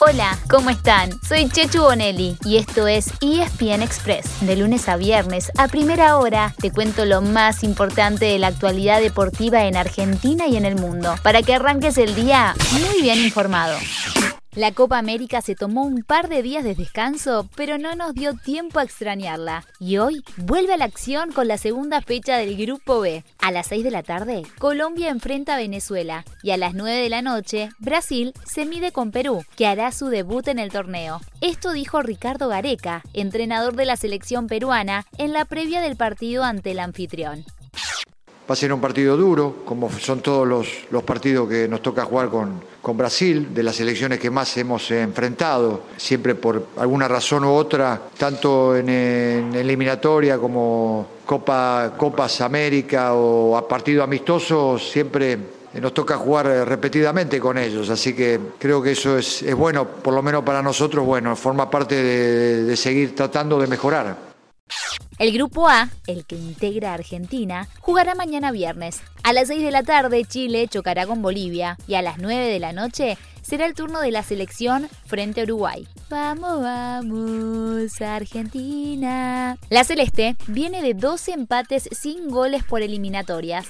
Hola, ¿cómo están? Soy Chechu Bonelli y esto es ESPN Express. De lunes a viernes, a primera hora, te cuento lo más importante de la actualidad deportiva en Argentina y en el mundo, para que arranques el día muy bien informado. La Copa América se tomó un par de días de descanso, pero no nos dio tiempo a extrañarla. Y hoy vuelve a la acción con la segunda fecha del Grupo B. A las 6 de la tarde, Colombia enfrenta a Venezuela y a las 9 de la noche, Brasil se mide con Perú, que hará su debut en el torneo. Esto dijo Ricardo Gareca, entrenador de la selección peruana, en la previa del partido ante el anfitrión. Va a ser un partido duro, como son todos los, partidos que nos toca jugar con, Brasil, de las elecciones que más hemos enfrentado, siempre por alguna razón u otra, tanto en, en eliminatoria como Copa, Copas América o a partido amistoso, siempre nos toca jugar repetidamente con ellos, así que creo que eso es, bueno, por lo menos para nosotros, bueno, forma parte de seguir tratando de mejorar. El grupo A, el que integra a Argentina, jugará mañana viernes. A las 6 de la tarde Chile chocará con Bolivia y a las 9 de la noche será el turno de la selección frente a Uruguay. Vamos, vamos, Argentina. La Celeste viene de 12 empates sin goles por eliminatorias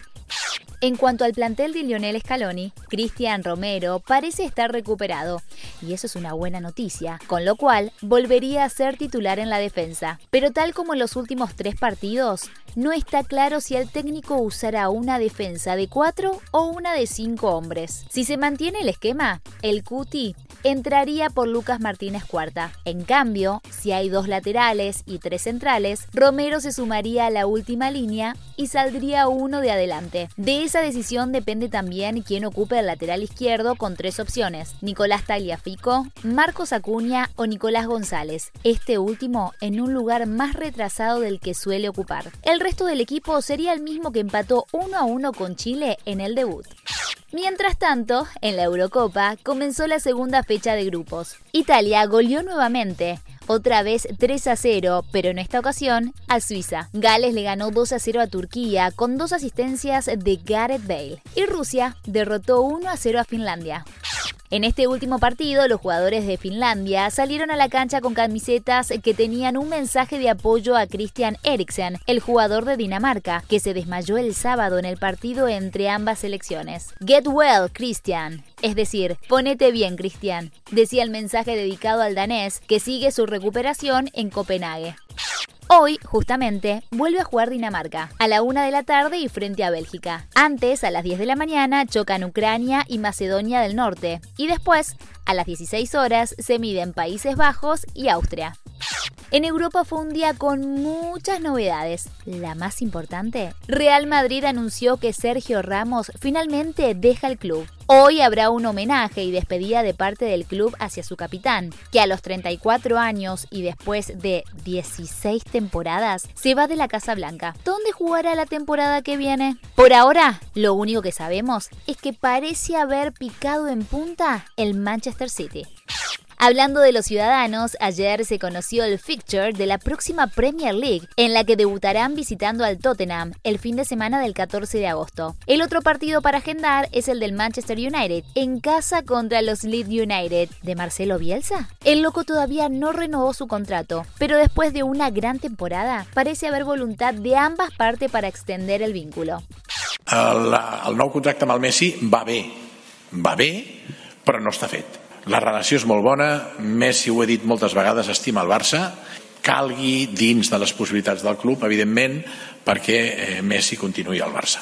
en cuanto al plantel de Lionel Scaloni, Cristian Romero parece estar recuperado, y eso es una buena noticia, con lo cual volvería a ser titular en la defensa. Pero tal como en los últimos tres partidos, no está claro si el técnico usará una defensa de cuatro o una de cinco hombres. Si se mantiene el esquema, el Cuti entraría por Lucas Martínez Cuarta. En cambio, si hay dos laterales y tres centrales, Romero se sumaría a la última línea y saldría uno de adelante. De esa decisión depende también quién ocupe el lateral izquierdo con tres opciones, Nicolás Tagliafico, Marcos Acuña o Nicolás González, este último en un lugar más retrasado del que suele ocupar. El resto del equipo sería el mismo que empató 1 a 1 con Chile en el debut. Mientras tanto, en la Eurocopa comenzó la segunda fecha de grupos. Italia goleó nuevamente, otra vez 3 a 0, pero en esta ocasión a Suiza. Gales le ganó 2 a 0 a Turquía con dos asistencias de Gareth Bale. Y Rusia derrotó 1 a 0 a Finlandia. En este último partido, los jugadores de Finlandia salieron a la cancha con camisetas que tenían un mensaje de apoyo a Christian Eriksen, el jugador de Dinamarca, que se desmayó el sábado en el partido entre ambas selecciones. Get well, Christian. Es decir, ponete bien, Christian, decía el mensaje dedicado al danés, que sigue su recuperación en Copenhague. Hoy, justamente, vuelve a jugar Dinamarca, a la una de la tarde y frente a Bélgica. Antes, a las 10 de la mañana, chocan Ucrania y Macedonia del Norte. Y después, a las 16 horas, se miden Países Bajos y Austria. En Europa fue un día con muchas novedades. La más importante, Real Madrid anunció que Sergio Ramos finalmente deja el club. Hoy habrá un homenaje y despedida de parte del club hacia su capitán, que a los 34 años y después de 16 temporadas se va de la Casa Blanca. ¿Dónde jugará la temporada que viene? Por ahora, lo único que sabemos es que parece haber picado en punta el Manchester City. Hablando de los ciudadanos, ayer se conoció el fixture de la próxima Premier League, en la que debutarán visitando al Tottenham el fin de semana del 14 de agosto. El otro partido para agendar es el del Manchester United, en casa contra los Leeds United, de Marcelo Bielsa. El loco todavía no renovó su contrato, pero después de una gran temporada, parece haber voluntad de ambas partes para extender el vínculo. El, el nou contracte Messi va bé, va bé, però no està fet. La relació és molt bona, Messi, ho he dit moltes vegades, estima el Barça, calgui dins de les possibilitats del club, evidentment, perquè eh, Messi continuï al Barça.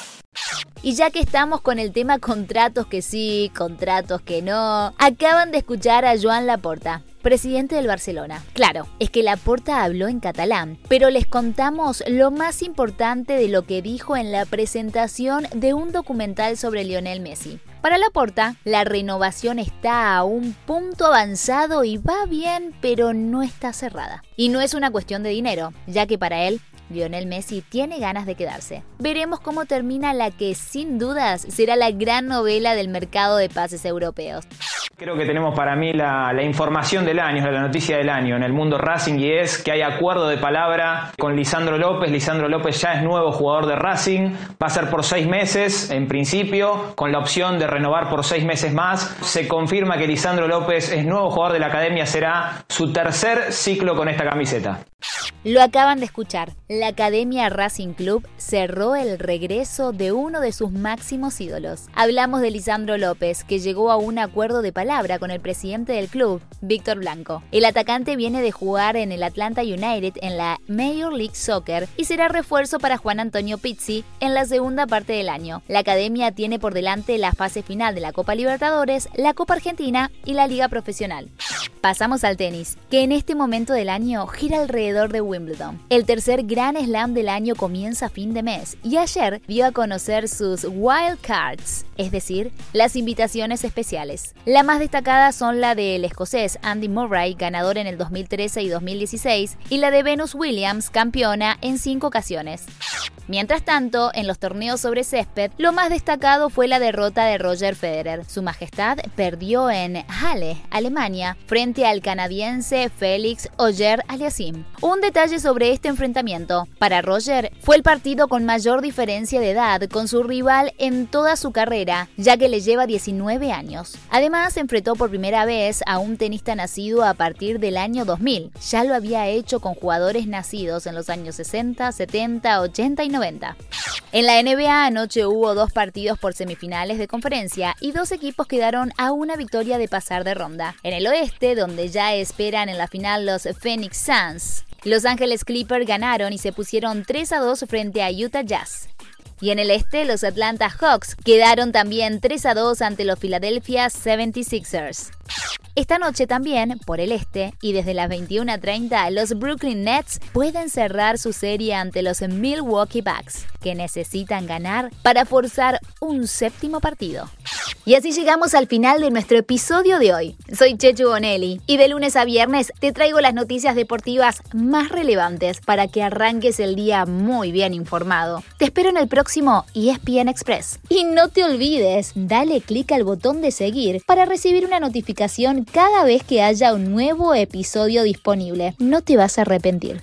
Y ya que estamos con el tema contratos que sí, contratos que no, acaban de escuchar a Joan Laporta, presidente del Barcelona. Claro, es que Laporta habló en catalán, pero les contamos lo más importante de lo que dijo en la presentación de un documental sobre Lionel Messi. Para Laporta, la renovación está a un punto avanzado y va bien, pero no está cerrada. Y no es una cuestión de dinero, ya que para él Lionel Messi tiene ganas de quedarse. Veremos cómo termina la que sin dudas será la gran novela del mercado de pases europeos. Creo que tenemos para mí la, información del año, la noticia del año en el mundo Racing y es que hay acuerdo de palabra con Lisandro López. Lisandro López ya es nuevo jugador de Racing, va a ser por seis meses en principio, con la opción de renovar por seis meses más. Se confirma que Lisandro López es nuevo jugador de la academia, será su tercer ciclo con esta camiseta. Lo acaban de escuchar. La Academia Racing Club cerró el regreso de uno de sus máximos ídolos. Hablamos de Lisandro López, que llegó a un acuerdo de palabra con el presidente del club, Víctor Blanco. El atacante viene de jugar en el Atlanta United en la Major League Soccer y será refuerzo para Juan Antonio Pizzi en la segunda parte del año. La Academia tiene por delante la fase final de la Copa Libertadores, la Copa Argentina y la Liga Profesional. Pasamos al tenis, que en este momento del año gira alrededor de Wimbledon. El tercer Gran Slam del año comienza a fin de mes y ayer dio a conocer sus Wild Cards, es decir, las invitaciones especiales. La más destacada son la del escocés Andy Murray, ganador en el 2013 y 2016, y la de Venus Williams, campeona en cinco ocasiones. Mientras tanto, en los torneos sobre césped, lo más destacado fue la derrota de Roger Federer. Su Majestad perdió en Halle, Alemania, frente al canadiense Félix Auger Aliassime. Un detalle sobre este enfrentamiento. Para Roger, fue el partido con mayor diferencia de edad con su rival en toda su carrera, ya que le lleva 19 años. Además, enfrentó por primera vez a un tenista nacido a partir del año 2000. Ya lo había hecho con jugadores nacidos en los años 60, 70, 80 y en la NBA anoche hubo dos partidos por semifinales de conferencia y dos equipos quedaron a una victoria de pasar de ronda. En el oeste, donde ya esperan en la final los Phoenix Suns, los Ángeles Clippers ganaron y se pusieron 3 a 2 frente a Utah Jazz. Y en el este, los Atlanta Hawks quedaron también 3 a 2 ante los Philadelphia 76ers. Esta noche también, por el este, y desde las 21.30, los Brooklyn Nets pueden cerrar su serie ante los Milwaukee Bucks, que necesitan ganar para forzar un séptimo partido. Y así llegamos al final de nuestro episodio de hoy. Soy Chechu Bonelli y de lunes a viernes te traigo las noticias deportivas más relevantes para que arranques el día muy bien informado. Te espero en el próximo ESPN Express. Y no te olvides, dale clic al botón de seguir para recibir una notificación cada vez que haya un nuevo episodio disponible. No te vas a arrepentir.